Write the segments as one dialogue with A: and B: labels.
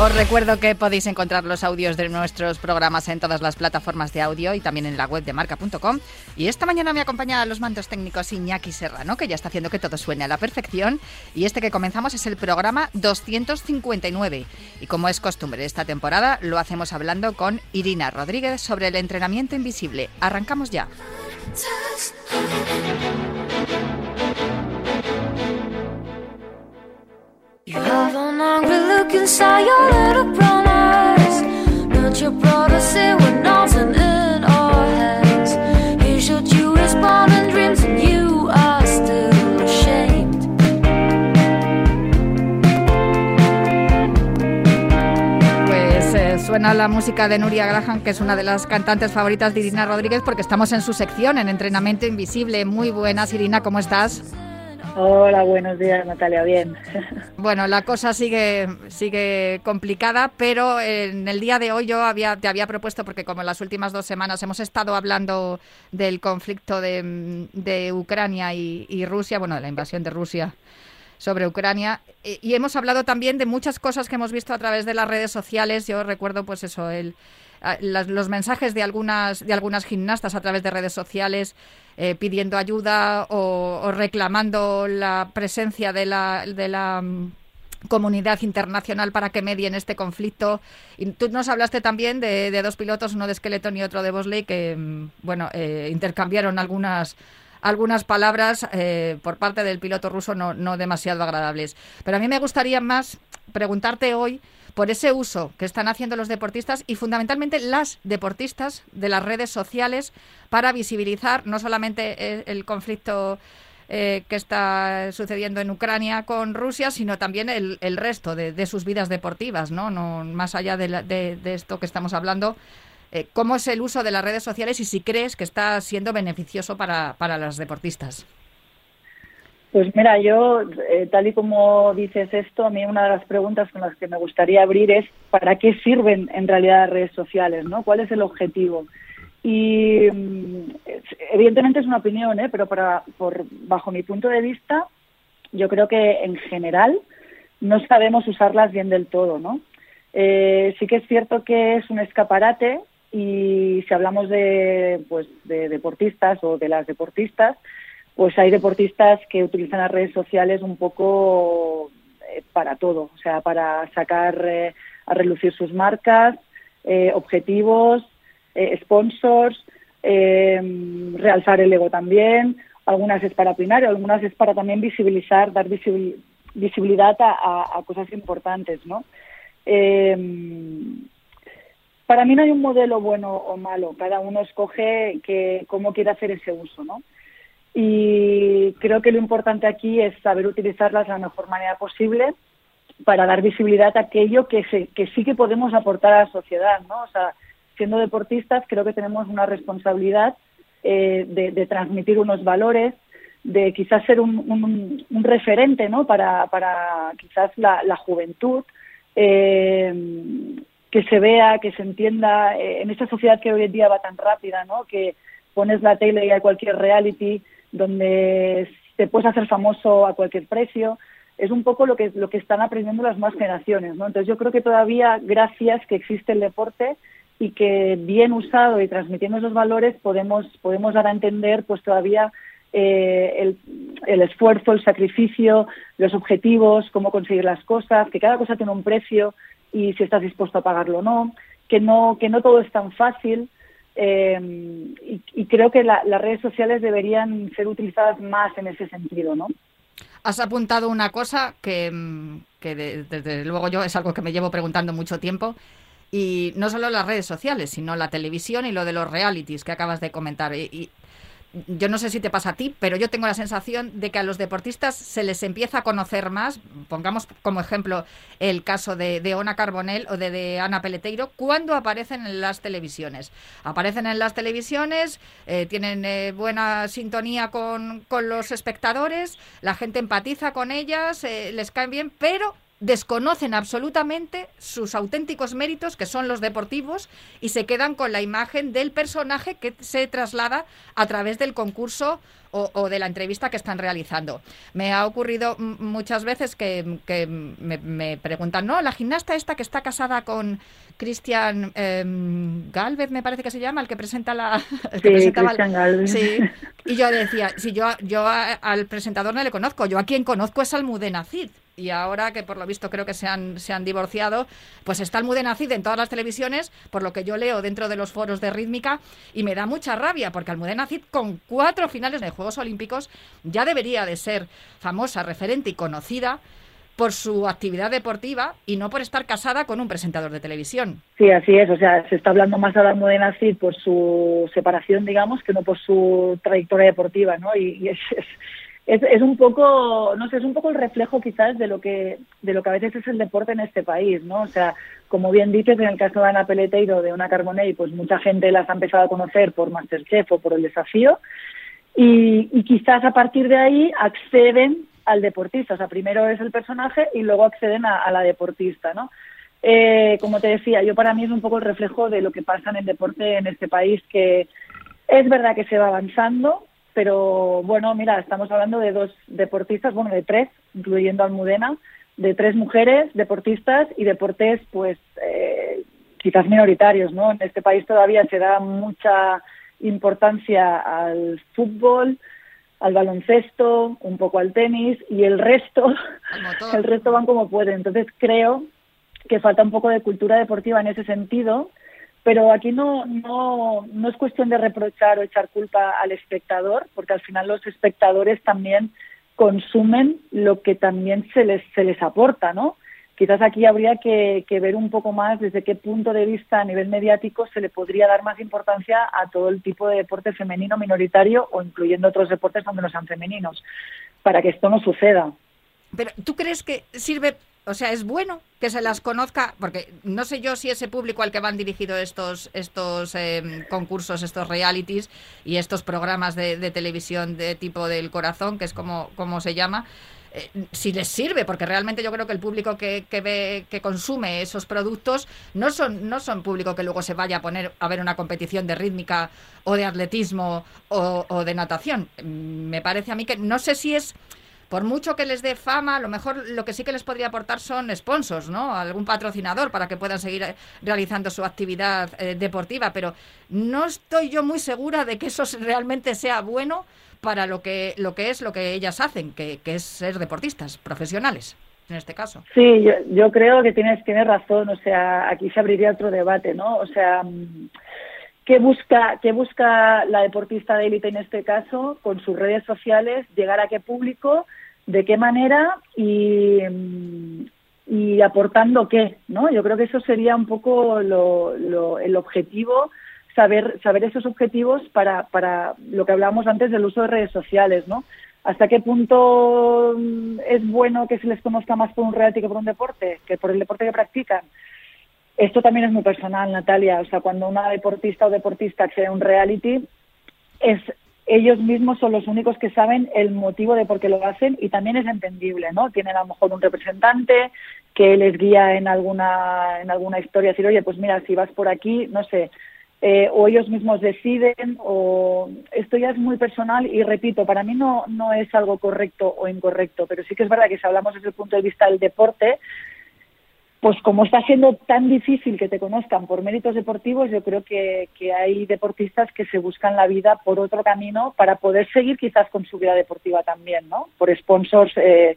A: Os recuerdo que podéis encontrar los audios de nuestros programas en todas las plataformas de audio y también en la web de marca.com. Y esta mañana me acompaña a los mandos técnicos Iñaki Serrano, que ya está haciendo que todo suene a la perfección. Y este que comenzamos es el programa 259. Y como es costumbre esta temporada, lo hacemos hablando con Irina Rodríguez sobre el entrenamiento invisible. Arrancamos ya. Suena la música de Nuria Graham, que es una de las cantantes favoritas de Irina Rodríguez, porque estamos en su sección, en Entrenamiento Invisible. Muy buenas, Irina, ¿cómo estás?
B: Hola, buenos días Natalia, bien.
A: Bueno, la cosa sigue, sigue complicada, pero en el día de hoy yo había, te había propuesto, porque como en las últimas dos semanas hemos estado hablando del conflicto de, Ucrania y, Rusia, bueno, de la invasión de Rusia sobre Ucrania, y, hemos hablado también de muchas cosas que hemos visto a través de las redes sociales. Yo recuerdo, pues eso, el, los mensajes de algunas, de algunas gimnastas a través de redes sociales eh, pidiendo ayuda o, reclamando la presencia de la, de la mm, comunidad internacional para que medie en este conflicto. Y tú nos hablaste también de, dos pilotos, uno de Skeleton y otro de Bosley, que mm, bueno eh, intercambiaron algunas algunas palabras eh, por parte del piloto ruso no, no demasiado agradables. Pero a mí me gustaría más preguntarte hoy por ese uso que están haciendo los deportistas y fundamentalmente las deportistas de las redes sociales para visibilizar no solamente el, conflicto eh, que está sucediendo en Ucrania con Rusia, sino también el, resto de, sus vidas deportivas, ¿no? no más allá de, esto que estamos hablando. Eh, ¿Cómo es el uso de las redes sociales y si crees que está siendo beneficioso para, para las deportistas?
B: Pues mira, yo, eh, tal y como dices esto, a mí una de las preguntas con las que me gustaría abrir es ¿para qué sirven en realidad las redes sociales? ¿no? ¿Cuál es el objetivo? Y mm, evidentemente es una opinión, ¿eh? pero para, por, bajo mi punto de vista, yo creo que en general no sabemos usarlas bien del todo. ¿no? Eh, sí que es cierto que es un escaparate y si hablamos de, pues, de deportistas o de las deportistas, pues hay deportistas que utilizan las redes sociales un poco eh, para todo, o sea, para sacar eh, a relucir sus marcas, eh, objetivos, sponsors, realzar el ego también. Algunas es para opinar, algunas es para también visibilizar, dar visibilidad a, cosas importantes, ¿no? para mí no hay un modelo bueno o malo, cada uno escoge que, cómo quiere hacer ese uso, ¿no? Y creo que lo importante aquí es saber utilizarlas de la mejor manera posible para dar visibilidad a aquello que, que sí que podemos aportar a la sociedad, ¿no? O sea, siendo deportistas creo que tenemos una responsabilidad eh, de, transmitir unos valores, de quizás ser un, referente, ¿no? Para, para quizás la, juventud, eh, que se vea, que se entienda eh, en esta sociedad que hoy en día va tan rápida, ¿no? Que pones la tele y hay cualquier reality donde te puedes hacer famoso a cualquier precio. Es un poco lo que, lo que están aprendiendo las más generaciones, ¿no? Entonces yo creo que todavía, gracias que existe el deporte y que bien usado y transmitiendo esos valores podemos, podemos dar a entender pues todavía eh, el, el, esfuerzo, el sacrificio, los objetivos, cómo conseguir las cosas, que cada cosa tiene un precio y si estás dispuesto a pagarlo o no, que no, que no todo es tan fácil. Eh, y, creo que las redes sociales deberían ser utilizadas más en ese sentido, ¿no?
A: Has apuntado una cosa que, desde luego yo es algo que me llevo preguntando mucho tiempo y no solo las redes sociales, sino la televisión y lo de los realities que acabas de comentar. y yo no sé si te pasa a ti, pero yo tengo la sensación de que a los deportistas se les empieza a conocer más. Pongamos como ejemplo el caso de, Ona Carbonell o de, Ana Peleteiro, cuando aparecen en las televisiones. Aparecen en las televisiones, eh, tienen eh, buena sintonía con, con, los espectadores, la gente empatiza con ellas, eh, les caen bien, pero desconocen absolutamente sus auténticos méritos, que son los deportivos, y se quedan con la imagen del personaje que se traslada a través del concurso o, de la entrevista que están realizando. Me ha ocurrido muchas veces que, me, preguntan, no, la gimnasta esta que está casada con Cristian em, Galvez, me parece que se llama, el que presenta la...
B: sí, Cristian Galvez.
A: Sí, y yo decía, si yo, yo al presentador no le conozco, yo a quien conozco es Almudena Cid y ahora que por lo visto creo que se han, se han divorciado, pues está el Cid en todas las televisiones, por lo que yo leo dentro de los foros de rítmica, y me da mucha rabia, porque Almudena Cid con cuatro finales de Juegos Olímpicos ya debería de ser famosa, referente y conocida por su actividad deportiva y no por estar casada con un presentador de televisión.
B: Sí, así es. O sea, se está hablando más de Almudena Cid por su separación, digamos, que no por su trayectoria deportiva, ¿no? Y, es, es, un poco, no sé, es un poco el reflejo quizás de lo que de lo que a veces es el deporte en este país, ¿no? O sea, como bien dices, en el caso de Ana Peleteiro, de Una Carbonell, pues mucha gente las ha empezado a conocer por Masterchef o por el desafío y, y quizás a partir de ahí acceden al deportista, o sea, primero es el personaje y luego acceden a, a la deportista, ¿no? Eh, como te decía, yo para mí es un poco el reflejo de lo que pasa en el deporte en este país, que es verdad que se va avanzando, pero bueno, mira, estamos hablando de dos deportistas, bueno, de tres, incluyendo Almudena, de tres mujeres deportistas y deportes, pues, eh, quizás minoritarios, ¿no? En este país todavía se da mucha importancia al fútbol, al baloncesto, un poco al tenis y el resto, el resto van como pueden. Entonces creo que falta un poco de cultura deportiva en ese sentido pero aquí no, no, no es cuestión de reprochar o echar culpa al espectador, porque al final los espectadores también consumen lo que también se les, se les aporta, ¿no? Quizás aquí habría que, que, ver un poco más desde qué punto de vista a nivel mediático se le podría dar más importancia a todo el tipo de deporte femenino minoritario o incluyendo otros deportes donde no sean femeninos, para que esto no suceda.
A: Pero ¿tú crees que sirve o sea, es bueno que se las conozca, porque no sé yo si ese público al que van dirigidos estos, estos em, concursos, estos realities y estos programas de, televisión de tipo del corazón, que es como, como se llama, eh, si les sirve, porque realmente yo creo que el público que, que, ve, que consume esos productos no son, no son público que luego se vaya a poner a ver una competición de rítmica o de atletismo o, o de natación. Me parece a mí que no sé si es por mucho que les dé fama, a lo mejor lo que sí que les podría aportar son sponsors, ¿no? Algún patrocinador para que puedan seguir eh, realizando su actividad eh, deportiva, pero no estoy yo muy segura de que eso realmente sea bueno para lo que, lo que es lo que ellas hacen, que, es ser deportistas profesionales en este caso.
B: Sí, yo, yo creo que tienes, tienes razón, o sea, aquí se abriría otro debate, ¿no? O sea, ¿qué busca, qué busca la deportista de élite en este caso con sus redes sociales? ¿Llegar a qué público? de qué manera y, y aportando qué, ¿no? Yo creo que eso sería un poco lo, el objetivo, saber, saber esos objetivos para, para lo que hablábamos antes del uso de redes sociales, ¿no? ¿Hasta qué punto es bueno que se les conozca más por un reality que por un deporte, que por el deporte que practican? Esto también es muy personal, Natalia. O sea, cuando una deportista o deportista accede a un reality, es ellos mismos son los únicos que saben el motivo de por qué lo hacen y también es entendible, ¿no? Tienen a lo mejor un representante que les guía en alguna, en alguna historia, decir, oye, pues mira, si vas por aquí, no sé, eh, o ellos mismos deciden, o esto ya es muy personal y repito, para mí no, no es algo correcto o incorrecto, pero sí que es verdad que si hablamos desde el punto de vista del deporte, pues como está siendo tan difícil que te conozcan por méritos deportivos, yo creo que, hay deportistas que se buscan la vida por otro camino para poder seguir quizás con su vida deportiva también, ¿no? Por sponsors, eh,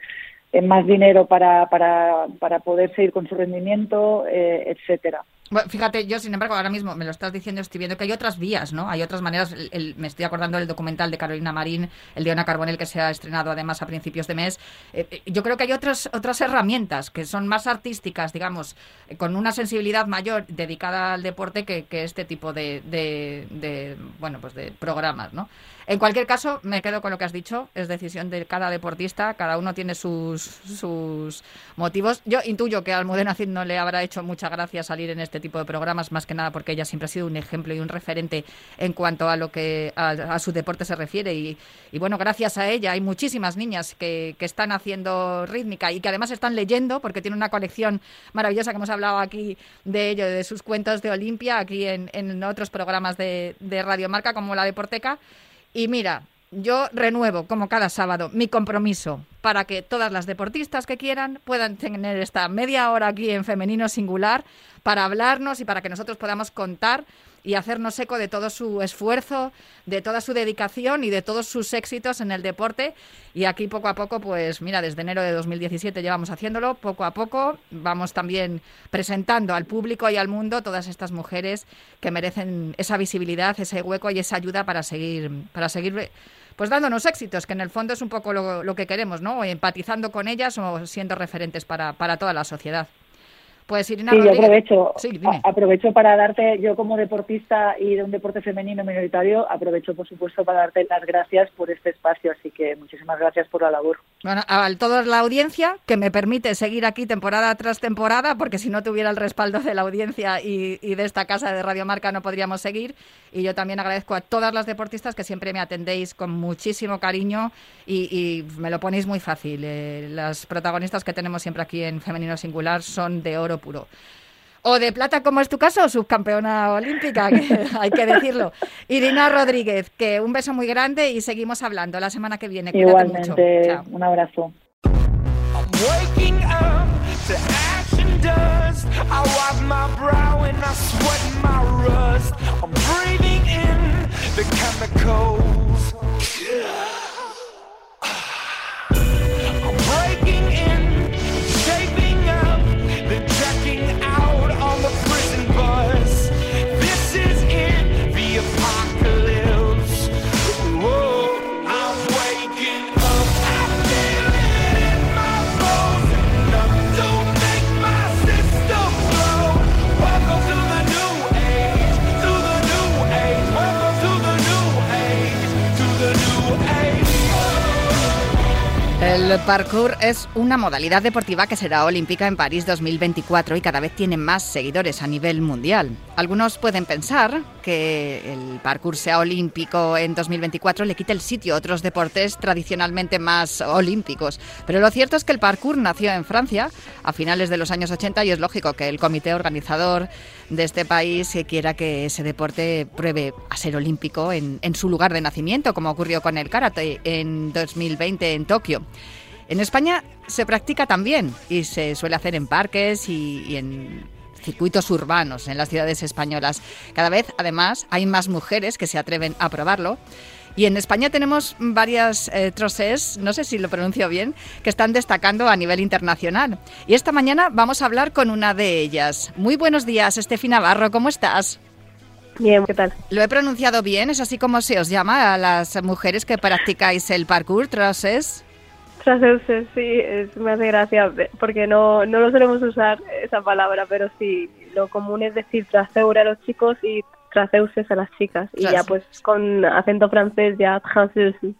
B: más dinero para, para, para poder seguir con su rendimiento, eh, etcétera.
A: Bueno, fíjate, yo sin embargo ahora mismo me lo estás diciendo, estoy viendo que hay otras vías, ¿no? Hay otras maneras. me estoy acordando del documental de Carolina Marín, el de Ana Carbonell, que se ha estrenado además a principios de mes. Eh, eh, yo creo que hay otras otras herramientas que son más artísticas, digamos, eh, con una sensibilidad mayor dedicada al deporte que, este tipo de, de, bueno, pues de programas, ¿no? En cualquier caso, me quedo con lo que has dicho, es decisión de cada deportista, cada uno tiene sus, sus motivos. Yo intuyo que a Almudena Cid no le habrá hecho mucha gracia salir en este tipo de programas, más que nada porque ella siempre ha sido un ejemplo y un referente en cuanto a lo que a, su deporte se refiere. Y, bueno, gracias a ella hay muchísimas niñas que, que están haciendo rítmica y que además están leyendo, porque tiene una colección maravillosa que hemos hablado aquí de ello, de sus cuentos de Olimpia, aquí en, en otros programas de, de Radio Marca, como la Deporteca. Y mira, yo renuevo, como cada sábado, mi compromiso para que todas las deportistas que quieran puedan tener esta media hora aquí en Femenino Singular para hablarnos y para que nosotros podamos contar y hacernos eco de todo su esfuerzo, de toda su dedicación y de todos sus éxitos en el deporte. Y aquí poco a poco, pues mira, desde enero de 2017 llevamos haciéndolo, poco a poco vamos también presentando al público y al mundo todas estas mujeres que merecen esa visibilidad, ese hueco y esa ayuda para seguir, para seguir pues dándonos éxitos, que en el fondo es un poco lo, que queremos, ¿no? empatizando con ellas o siendo referentes para, para toda la sociedad. Pues Irina
B: sí, yo aprovecho, aprovecho para darte, yo como deportista y de un deporte femenino minoritario, aprovecho por supuesto para darte las gracias por este espacio, así que muchísimas gracias por la labor.
A: Bueno, a toda la audiencia que me permite seguir aquí temporada tras temporada, porque si no tuviera el respaldo de la audiencia y, de esta casa de Radio Marca no podríamos seguir. Y yo también agradezco a todas las deportistas que siempre me atendéis con muchísimo cariño y, me lo ponéis muy fácil. Eh, las protagonistas que tenemos siempre aquí en Femenino Singular son de oro puro. O de plata, como es tu caso, subcampeona olímpica, hay que decirlo. Irina Rodríguez, que un beso muy grande y seguimos hablando la semana que viene.
B: Igualmente, un abrazo.
C: dust. I wipe my brow and I sweat my rust. I'm breathing in the chemicals. Yeah.
A: El parkour es una modalidad deportiva que será olímpica en París 2024 y cada vez tiene más seguidores a nivel mundial. Algunos pueden pensar que el parkour sea olímpico en 2024 le quite el sitio a otros deportes tradicionalmente más olímpicos. Pero lo cierto es que el parkour nació en Francia a finales de los años 80 y es lógico que el comité organizador de este país quiera que ese deporte pruebe a ser olímpico en su lugar de nacimiento, como ocurrió con el karate en 2020 en Tokio. En España se practica también y se suele hacer en parques y, en circuitos urbanos en las ciudades españolas. Cada vez, además, hay más mujeres que se atreven a probarlo. Y en España tenemos varias eh, no sé si lo pronuncio bien, que están destacando a nivel internacional. Y esta mañana vamos a hablar con una de ellas. Muy buenos días, Estefi Navarro, ¿cómo estás?
D: Bien, ¿qué tal?
A: ¿Lo he pronunciado bien? ¿Es así como se os llama a las mujeres que practicáis el parkour, troses?
D: Traseuse, sí, me hace gracia porque no, no lo solemos usar esa palabra, pero sí, lo común es decir traseure a los chicos y traseuses a las chicas. Y ya pues con acento francés ya traseuse.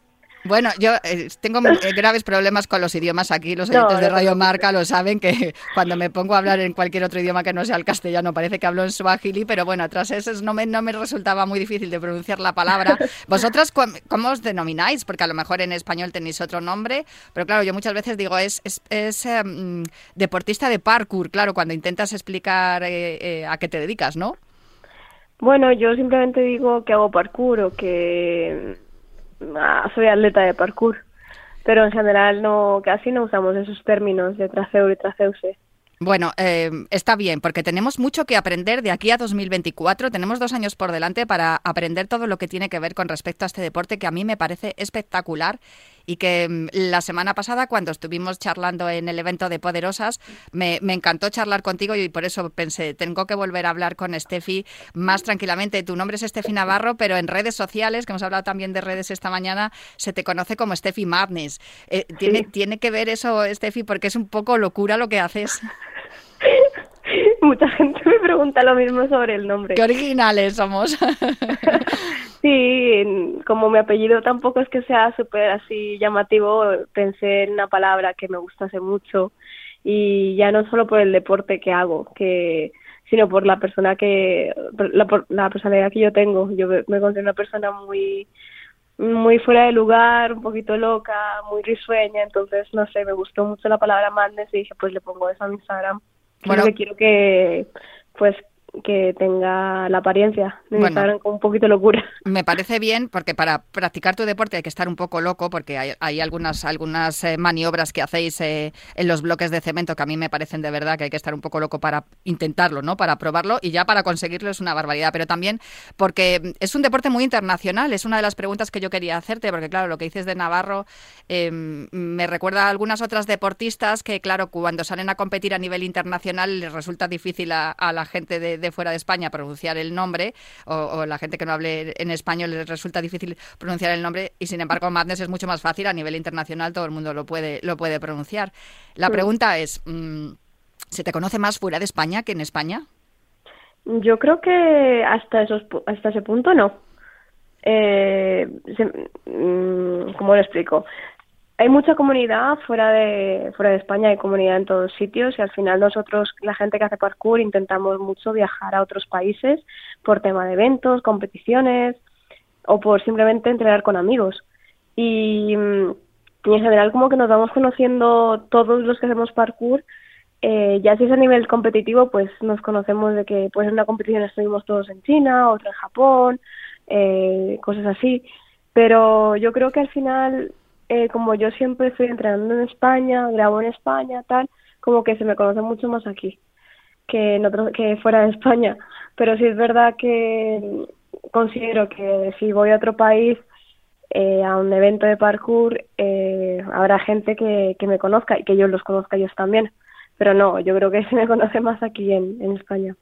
A: Bueno, yo eh, tengo eh, graves problemas con los idiomas aquí. Los oyentes de Radio Marca lo saben que cuando me pongo a hablar en cualquier otro idioma que no sea el castellano parece que hablo en suajili, pero bueno, tras eso no me, no me resultaba muy difícil de pronunciar la palabra. ¿Vosotras cómo os denomináis? Porque a lo mejor en español tenéis otro nombre, pero claro, yo muchas veces digo es, es, em, deportista de parkour, claro, cuando intentas explicar eh, a qué te dedicas, ¿no?
D: Bueno, yo simplemente digo que hago parkour o que Ah, soy atleta de parkour, pero en general no casi no usamos esos términos de traseur y traceuse.
A: Bueno, eh, está bien, porque tenemos mucho que aprender de aquí a 2024. Tenemos dos años por delante para aprender todo lo que tiene que ver con respecto a este deporte que a mí me parece espectacular y que mm, la semana pasada cuando estuvimos charlando en el evento de Poderosas me, encantó charlar contigo y por eso pensé, tengo que volver a hablar con Steffi más tranquilamente. Tu nombre es Steffi Navarro, pero en redes sociales, que hemos hablado también de redes esta mañana, se te conoce como Steffi Madness. Eh, ¿tiene, ¿Tiene que ver eso, Steffi, porque es un poco locura lo que haces?
D: Mucha gente me pregunta lo mismo sobre el nombre.
A: Qué originales somos.
D: sí, como mi apellido tampoco es que sea súper así llamativo, pensé en una palabra que me gustase mucho y ya no solo por el deporte que hago, que sino por la persona que la, la personalidad que yo tengo. Yo me considero una persona muy muy fuera de lugar, un poquito loca, muy risueña, entonces no sé, me gustó mucho la palabra madness y dije, pues le pongo eso a mi Instagram bueno, que quiero que pues que tenga la apariencia de bueno, con un poquito de locura.
A: Me parece bien porque para practicar tu deporte hay que estar un poco loco porque hay, hay algunas algunas eh, maniobras que hacéis eh, en los bloques de cemento que a mí me parecen de verdad que hay que estar un poco loco para intentarlo, ¿no? Para probarlo y ya para conseguirlo es una barbaridad, pero también porque es un deporte muy internacional, es una de las preguntas que yo quería hacerte porque claro, lo que dices de Navarro em, me recuerda a algunas otras deportistas que claro, cuando salen a competir a nivel internacional les resulta difícil a la gente de de fuera de España pronunciar el nombre, o, la gente que no hable en español les resulta difícil pronunciar el nombre, y sin embargo Madness es mucho más fácil a nivel internacional, todo el mundo lo puede, lo puede pronunciar. La pregunta es, mm, ¿se te conoce más fuera de España que en España?
D: Yo creo que hasta, esos, hasta ese punto no. Eh, mm, ¿Cómo lo explico? Hay mucha comunidad fuera de fuera de España, hay comunidad en todos sitios y al final nosotros, la gente que hace parkour, intentamos mucho viajar a otros países por tema de eventos, competiciones o por simplemente entrenar con amigos. Y, mm, en general como que nos vamos conociendo todos los que hacemos parkour, eh, ya si es a nivel competitivo, pues nos conocemos de que pues en una competición estuvimos todos en China, otra en Japón, eh, cosas así. Pero yo creo que al final eh, como yo siempre estoy entrenando en España, grabo en España, tal, como que se me conoce mucho más aquí que en otro, que fuera de España. Pero sí es verdad que considero que si voy a otro país eh, a un evento de parkour, eh, habrá gente que, que me conozca y que yo los conozca ellos también. Pero no, yo creo que se me conoce más aquí en, en España.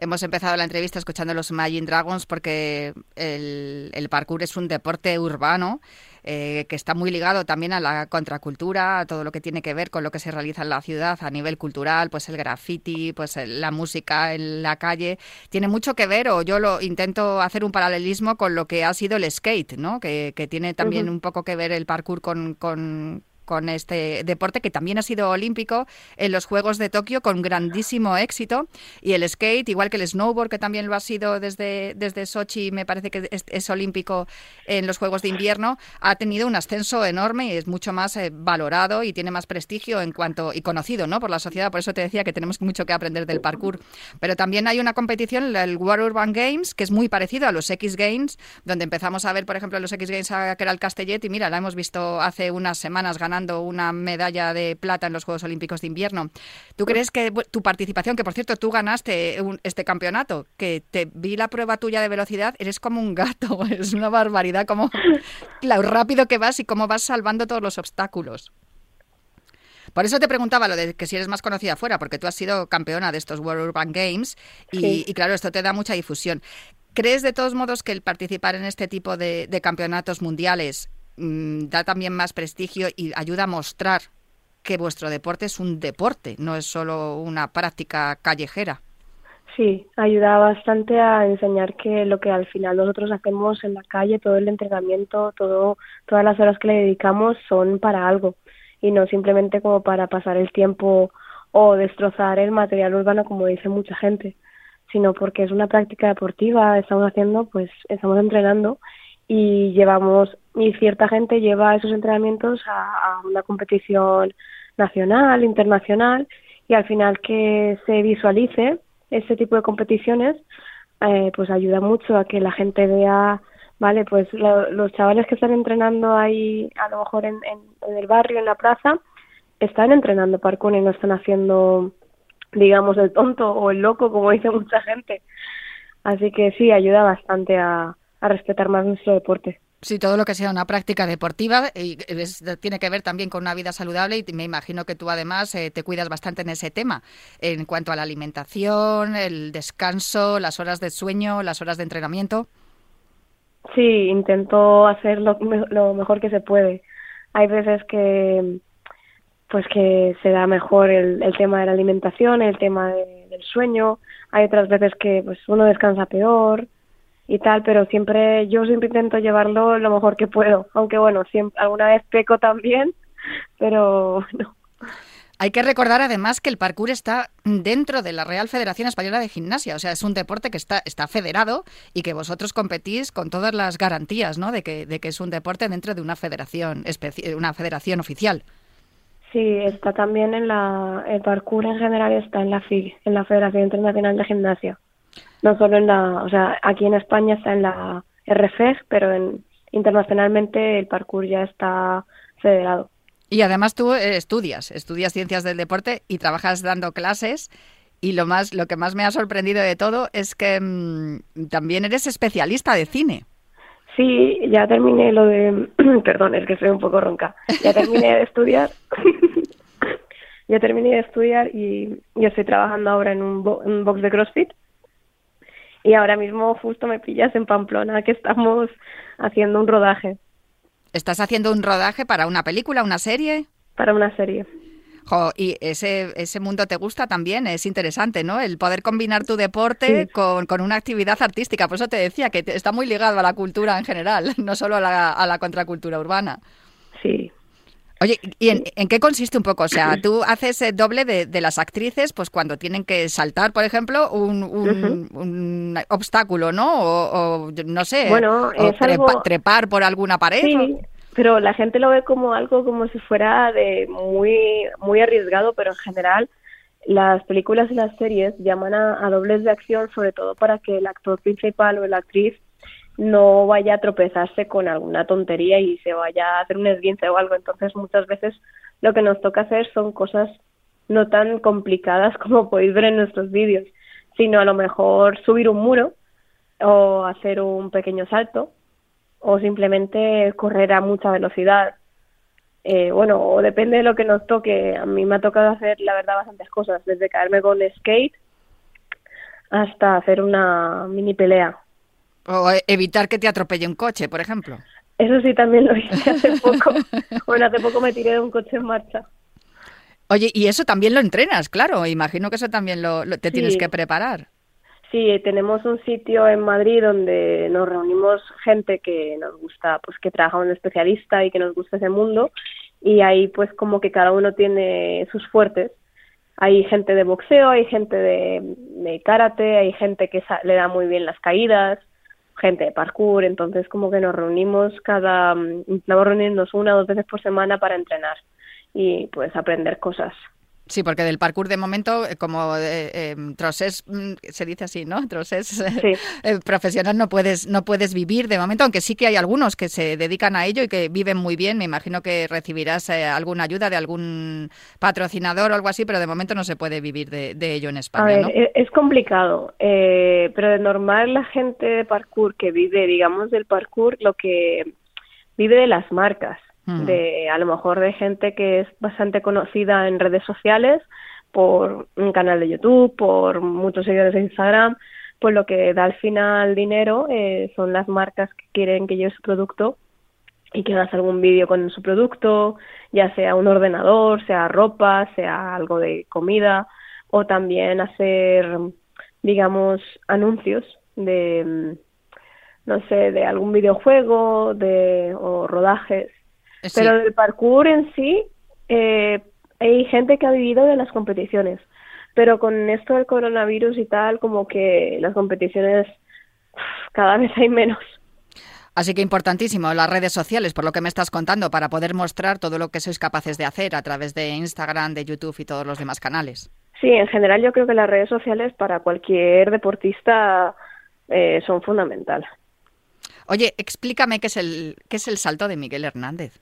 A: Hemos empezado la entrevista escuchando los Imagine Dragons porque el, el parkour es un deporte urbano eh, que está muy ligado también a la contracultura, a todo lo que tiene que ver con lo que se realiza en la ciudad a nivel cultural, pues el graffiti, pues la música en la calle, tiene mucho que ver, o yo lo intento hacer un paralelismo con lo que ha sido el skate, ¿no? Que, tiene también un poco que ver el parkour con, con con este deporte que también ha sido olímpico en los Juegos de Tokio con grandísimo éxito y el skate, igual que el snowboard que también lo ha sido desde, desde Sochi, me parece que es, olímpico en los Juegos de Invierno, ha tenido un ascenso enorme y es mucho más eh, valorado y tiene más prestigio en cuanto y conocido ¿no? por la sociedad. Por eso te decía que tenemos mucho que aprender del parkour. Pero también hay una competición, el World Urban Games, que es muy parecido a los X Games, donde empezamos a ver, por ejemplo, los X Games que era el Castellet y mira, la hemos visto hace unas semanas ganando una medalla de plata en los Juegos Olímpicos de Invierno. ¿Tú crees que tu participación, que por cierto tú ganaste este campeonato, que te vi la prueba tuya de velocidad, eres como un gato, es una barbaridad como lo rápido que vas y cómo vas salvando todos los obstáculos? Por eso te preguntaba lo de que si eres más conocida afuera, porque tú has sido campeona de estos World Urban Games y, claro, esto te da mucha difusión. ¿Crees de todos modos que el participar en este tipo de campeonatos mundiales Mm, da también más prestigio y ayuda a mostrar que vuestro deporte es un deporte, no es solo una práctica callejera.
D: Sí, ayuda bastante a enseñar que lo que al final nosotros hacemos en la calle, todo el entrenamiento, todo, todas las horas que le dedicamos son para algo y no simplemente como para pasar el tiempo o destrozar el material urbano como dice mucha gente, sino porque es una práctica deportiva, estamos haciendo, pues estamos entrenando y llevamos y cierta gente lleva esos entrenamientos a, una competición nacional, internacional y al final que se visualice ese tipo de competiciones eh, pues ayuda mucho a que la gente vea vale pues los chavales que están entrenando ahí a lo mejor en, en, el barrio en la plaza están entrenando parkour y no están haciendo digamos el tonto o el loco como dice mucha gente. Así que sí ayuda bastante a, a respetar más nuestro deporte.
A: Sí, todo lo que sea una práctica deportiva y tiene que ver también con una vida saludable y me imagino que tú además eh, te cuidas bastante en ese tema, en cuanto a la alimentación, el descanso, las horas de sueño, las horas de entrenamiento.
D: Sí, intento hacer lo, mejor que se puede. Hay veces que pues que se da mejor el, tema de la alimentación, el tema del sueño. Hay otras veces que pues uno descansa peor y tal, pero siempre yo siempre intento llevarlo lo mejor que puedo, aunque bueno, siempre alguna vez peco también, pero no.
A: Hay que recordar además que el parkour está dentro de la Real Federación Española de Gimnasia, o sea, es un deporte que está, está federado y que vosotros competís con todas las garantías, ¿no? De que, de que es un deporte dentro de una federación, una federación oficial.
D: Sí, está también en la, el parkour en general está en la FIG, en la Federación Internacional de Gimnasia no solo en la, o sea, aquí en España está en la RFEG, pero en, internacionalmente el parkour ya está federado.
A: Y además tú eh, estudias, estudias ciencias del deporte y trabajas dando clases. Y lo más, lo que más me ha sorprendido de todo es que mm, también eres especialista de cine.
D: Sí, ya terminé lo de, perdón, es que soy un poco ronca. Ya terminé de estudiar. ya terminé de estudiar y yo estoy trabajando ahora en un, un box de CrossFit y ahora mismo justo me pillas en Pamplona que estamos haciendo un rodaje.
A: ¿Estás haciendo un rodaje para una película, una serie?
D: Para una serie.
A: y ese, ese mundo te gusta también, es interesante, ¿no? El poder combinar tu deporte con, con, una actividad artística. Por eso te decía que está muy ligado a la cultura en general, no solo a la, a la contracultura urbana. Oye, ¿y en, qué consiste un poco? O sea, tú haces el doble de, las actrices, pues cuando tienen que saltar, por ejemplo, un, obstáculo, ¿no? O, no sé,
D: bueno,
A: trepar por alguna pared.
D: Sí, pero la gente lo ve como algo como si fuera de muy, muy arriesgado, pero en general las películas y las series llaman a, a dobles de acción, sobre todo para que el actor principal o la actriz no vaya a tropezarse con alguna tontería y se vaya a hacer un esguince o algo. Entonces, muchas veces lo que nos toca hacer son cosas no tan complicadas como podéis ver en nuestros vídeos, sino a lo mejor subir un muro o hacer un pequeño salto o simplemente correr a mucha velocidad. Eh, bueno, o depende de lo que nos toque. A mí me ha tocado hacer, la verdad, bastantes cosas, desde caerme con skate hasta hacer una mini pelea
A: o evitar que te atropelle un coche, por ejemplo.
D: Eso sí, también lo hice hace poco. bueno, hace poco me tiré de un coche en marcha.
A: Oye, y eso también lo entrenas, claro. Imagino que eso también lo, te tienes que preparar.
D: Sí, tenemos un sitio en Madrid donde nos reunimos gente que nos gusta, pues que trabaja un especialista y que nos gusta ese mundo. Y ahí pues como que cada uno tiene sus fuertes. Hay gente de boxeo, hay gente de, de karate, hay gente que le da muy bien las caídas, gente de parkour, entonces como que nos reunimos cada, intentamos mm, reunirnos una o dos veces por semana para entrenar y pues aprender cosas.
A: Sí, porque del parkour de momento, eh, como eh, eh, mm, se dice así, ¿no? Trocés eh, profesional no puedes, no puedes vivir de momento, aunque sí que hay algunos que se dedican a ello y que viven muy bien. Me imagino que recibirás alguna ayuda de algún patrocinador o algo así, pero de momento no se puede vivir de, ello en España.
D: A ver, es complicado, pero de normal la gente de parkour que vive, digamos, del parkour, lo que vive de las marcas de a lo mejor de gente que es bastante conocida en redes sociales, por un canal de YouTube, por muchos seguidores de Instagram, pues lo que da al final dinero eh, son las marcas que quieren que lleve su producto y que hagas algún vídeo con su producto, ya sea un ordenador, sea ropa, sea algo de comida, o también hacer, digamos, anuncios de, no sé, de algún videojuego, de, o rodajes pero del parkour en sí, eh, hay gente que ha vivido de las competiciones, pero con esto del coronavirus y tal, como que las competiciones cada vez hay menos.
A: Así que importantísimo las redes sociales, por lo que me estás contando, para poder mostrar todo lo que sois capaces de hacer a través de Instagram, de YouTube y todos los demás canales.
D: Sí, en general yo creo que las redes sociales para cualquier deportista eh, son fundamentales.
A: Oye, explícame qué es el qué es el salto de Miguel Hernández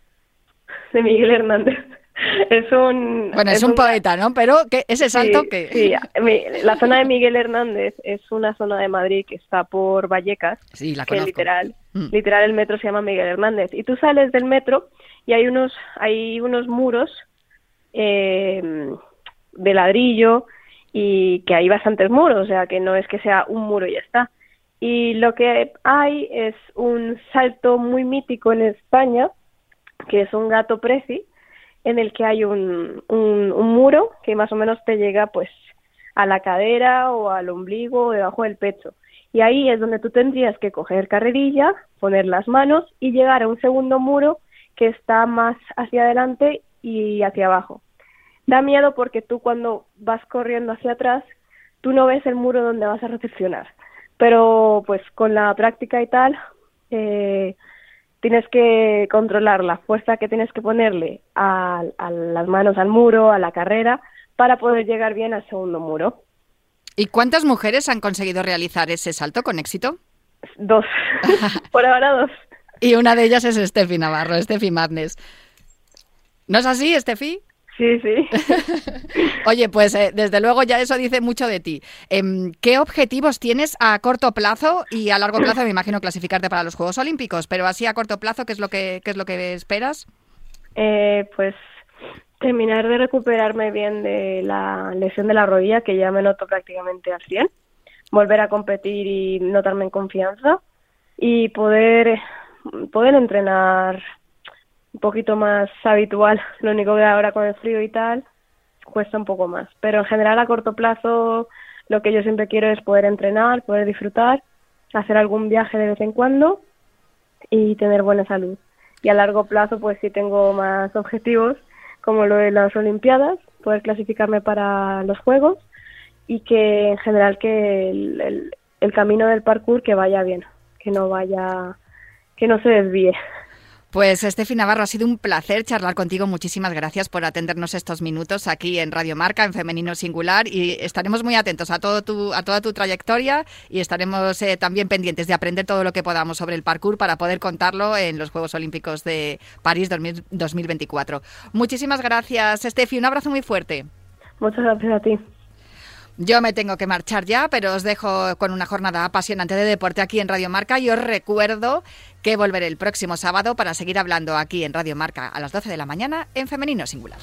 D: de Miguel Hernández. es un...
A: Bueno, es, un, poeta, ¿no? Pero que ese salto que...
D: Sí, la zona de Miguel Hernández es una zona de Madrid que está por Vallecas.
A: Sí, la
D: que literal, mm. literal el metro se llama Miguel Hernández. Y tú sales del metro y hay unos, hay unos muros eh, de ladrillo y que hay bastantes muros, o sea que no es que sea un muro y ya está. Y lo que hay es un salto muy mítico en España, que es un gato preci, en el que hay un, un, muro que más o menos te llega pues a la cadera o al ombligo o debajo del pecho. Y ahí es donde tú tendrías que coger carrerilla, poner las manos y llegar a un segundo muro que está más hacia adelante y hacia abajo. Da miedo porque tú cuando vas corriendo hacia atrás, tú no ves el muro donde vas a recepcionar. Pero pues con la práctica y tal, eh, tienes que controlar la fuerza que tienes que ponerle a, las manos al muro, a la carrera, para poder llegar bien al segundo muro.
A: ¿Y cuántas mujeres han conseguido realizar ese salto con éxito?
D: Dos. Por ahora dos.
A: Y una de ellas es Steffi Navarro, Steffi Madness. ¿No es así, Steffi?
D: Sí, sí.
A: Oye, pues eh, desde luego ya eso dice mucho de ti. Em, ¿Qué objetivos tienes a corto plazo y a largo plazo? Me imagino clasificarte para los Juegos Olímpicos, pero así a corto plazo, ¿qué es lo que, qué es lo que esperas?
D: Eh, pues terminar de recuperarme bien de la lesión de la rodilla, que ya me noto prácticamente al 100, volver a competir y notarme en confianza y poder, poder entrenar un poquito más habitual. Lo único que ahora con el frío y tal cuesta un poco más. Pero en general a corto plazo lo que yo siempre quiero es poder entrenar, poder disfrutar, hacer algún viaje de vez en cuando y tener buena salud. Y a largo plazo pues sí tengo más objetivos como lo de las Olimpiadas, poder clasificarme para los Juegos y que en general que el, el camino del parkour que vaya bien, que no vaya, que no se desvíe.
A: Pues Estefi Navarro, ha sido un placer charlar contigo. Muchísimas gracias por atendernos estos minutos aquí en Radio Marca, en Femenino Singular, y estaremos muy atentos a, todo tu, a toda tu trayectoria y estaremos eh, también pendientes de aprender todo lo que podamos sobre el parkour para poder contarlo en los Juegos Olímpicos de París 2024. Muchísimas gracias, Estefi. Un abrazo muy fuerte.
D: Muchas gracias a ti.
A: Yo me tengo que marchar ya, pero os dejo con una jornada apasionante de deporte aquí en Radio Marca y os recuerdo que volveré el próximo sábado para seguir hablando aquí en Radio Marca a las 12 de la mañana en Femenino Singular.